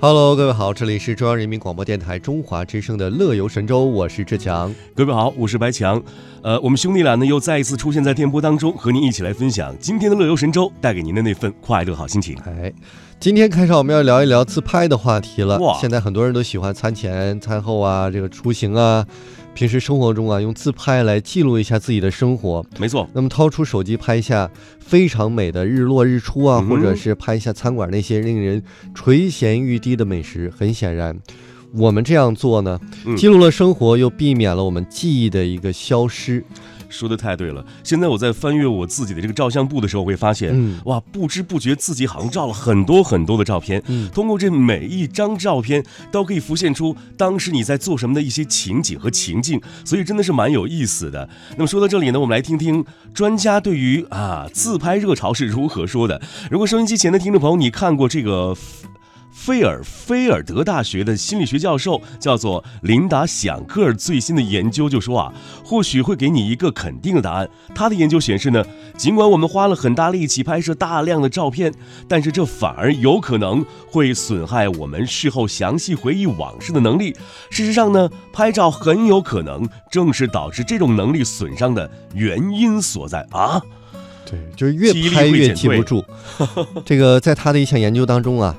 Hello，各位好，这里是中央人民广播电台中华之声的乐游神州，我是志强。各位好，我是白强。呃，我们兄弟俩呢又再一次出现在电波当中，和您一起来分享今天的乐游神州带给您的那份快乐好心情。哎，今天开场我们要聊一聊自拍的话题了。哇，现在很多人都喜欢餐前、餐后啊，这个出行啊。平时生活中啊，用自拍来记录一下自己的生活，没错。那么掏出手机拍一下非常美的日落日出啊，或者是拍一下餐馆那些令人垂涎欲滴的美食。很显然，我们这样做呢，记录了生活，又避免了我们记忆的一个消失。说的太对了！现在我在翻阅我自己的这个照相簿的时候，会发现，哇，不知不觉自己好像照了很多很多的照片。通过这每一张照片，都可以浮现出当时你在做什么的一些情景和情境，所以真的是蛮有意思的。那么说到这里呢，我们来听听专家对于啊自拍热潮是如何说的。如果收音机前的听众朋友，你看过这个？菲尔菲尔德大学的心理学教授叫做琳达·响克尔，最新的研究就说啊，或许会给你一个肯定的答案。他的研究显示呢，尽管我们花了很大力气拍摄大量的照片，但是这反而有可能会损害我们事后详细回忆往事的能力。事实上呢，拍照很有可能正是导致这种能力损伤的原因所在啊。对，就是越拍越记不住。这个在他的一项研究当中啊。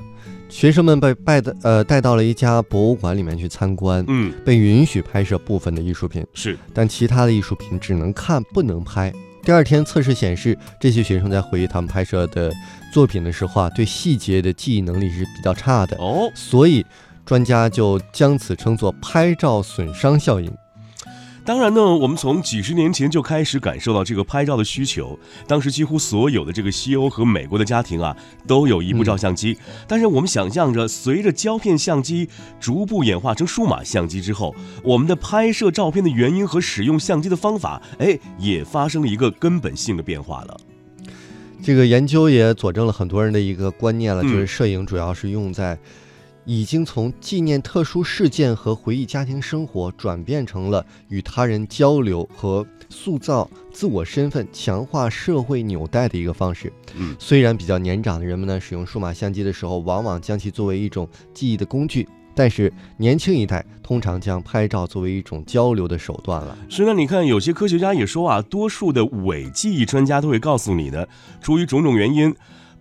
学生们被带的呃带到了一家博物馆里面去参观，嗯，被允许拍摄部分的艺术品，是，但其他的艺术品只能看不能拍。第二天测试显示，这些学生在回忆他们拍摄的作品的时候啊，对细节的记忆能力是比较差的。哦，所以专家就将此称作拍照损伤效应。当然呢，我们从几十年前就开始感受到这个拍照的需求。当时几乎所有的这个西欧和美国的家庭啊，都有一部照相机。但是我们想象着，随着胶片相机逐步演化成数码相机之后，我们的拍摄照片的原因和使用相机的方法，哎，也发生了一个根本性的变化了。这个研究也佐证了很多人的一个观念了，就是摄影主要是用在。已经从纪念特殊事件和回忆家庭生活，转变成了与他人交流和塑造自我身份、强化社会纽带的一个方式。嗯，虽然比较年长的人们呢，使用数码相机的时候，往往将其作为一种记忆的工具，但是年轻一代通常将拍照作为一种交流的手段了。是那你看，有些科学家也说啊，多数的伪记忆专家都会告诉你的，出于种种原因。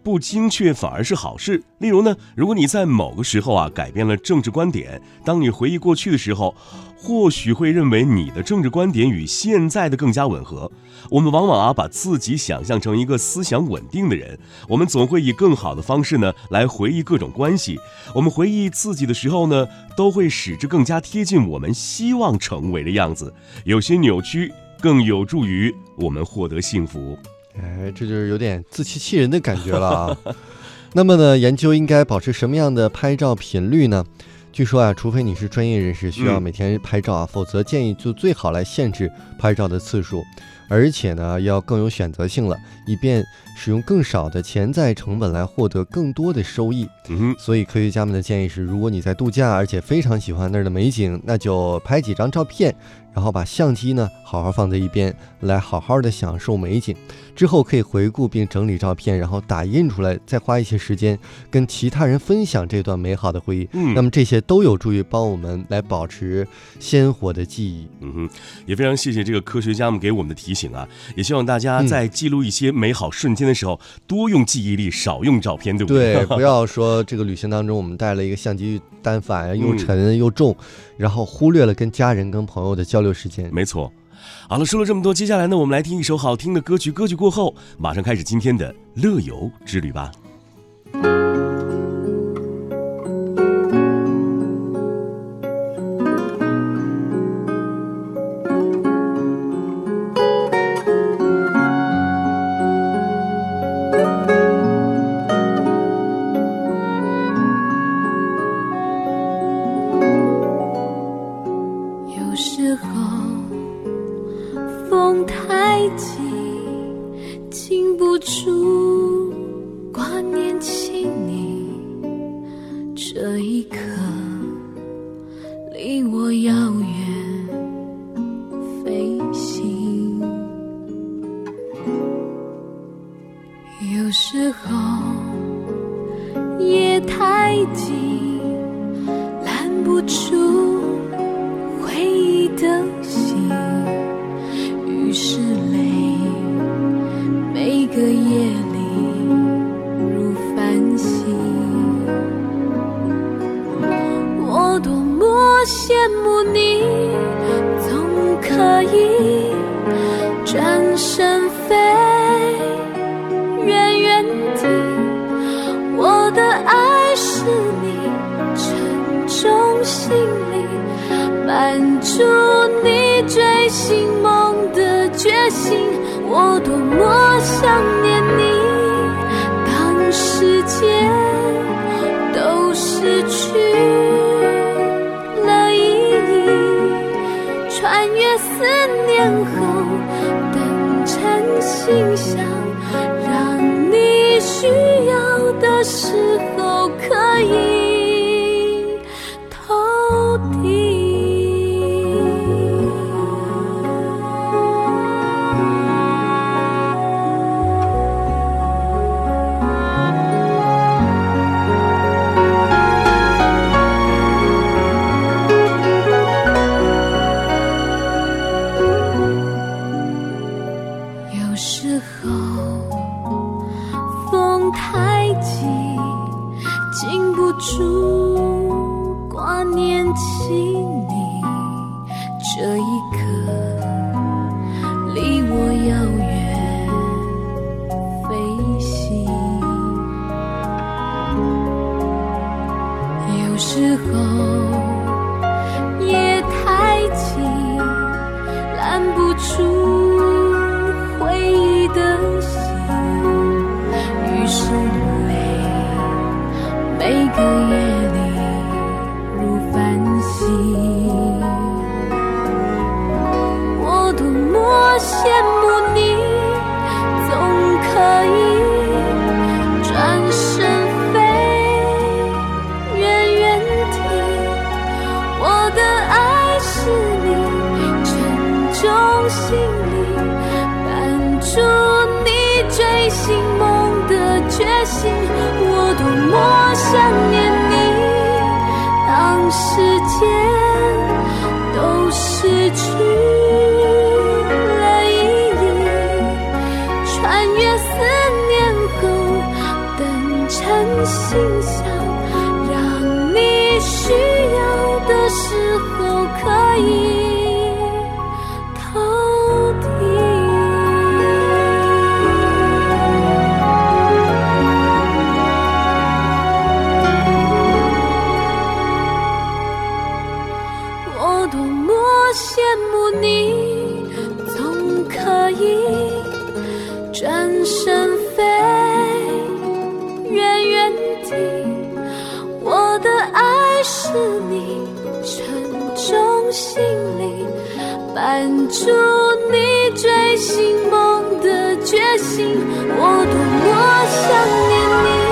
不精确反而是好事。例如呢，如果你在某个时候啊改变了政治观点，当你回忆过去的时候，或许会认为你的政治观点与现在的更加吻合。我们往往啊把自己想象成一个思想稳定的人，我们总会以更好的方式呢来回忆各种关系。我们回忆自己的时候呢，都会使之更加贴近我们希望成为的样子。有些扭曲更有助于我们获得幸福。哎，这就是有点自欺欺人的感觉了啊。那么呢，研究应该保持什么样的拍照频率呢？据说啊，除非你是专业人士，需要每天拍照啊，否则建议就最好来限制拍照的次数，而且呢，要更有选择性了，以便使用更少的潜在成本来获得更多的收益。嗯，所以科学家们的建议是，如果你在度假，而且非常喜欢那儿的美景，那就拍几张照片。然后把相机呢好好放在一边，来好好的享受美景。之后可以回顾并整理照片，然后打印出来，再花一些时间跟其他人分享这段美好的回忆。嗯，那么这些都有助于帮我们来保持鲜活的记忆。嗯哼，也非常谢谢这个科学家们给我们的提醒啊！也希望大家在记录一些美好瞬间的时候，多用记忆力，少用照片，对不对？对，不要说这个旅行当中我们带了一个相机单反，又沉又重，然后忽略了跟家人、跟朋友的。交流时间，没错。好了，说了这么多，接下来呢，我们来听一首好听的歌曲。歌曲过后，马上开始今天的乐游之旅吧。夜太静，拦不住回忆的心，于是泪每个夜里如繁星。我多么羡慕你，总可以转身。心里满足你追寻梦的决心。我多么想念你，当世界都失去了意义。穿越思念后，等成心想，太急，禁不住挂念起你，这一刻离我遥远飞行。有时候夜太静，拦不住回忆的心。的夜里如繁星我多么羡慕你总可以转身飞远远停我的爱是你沉重行李伴着你追寻梦。缺席，我多么想念。是你沉重行李，伴住你追星梦的决心。我多么想念你。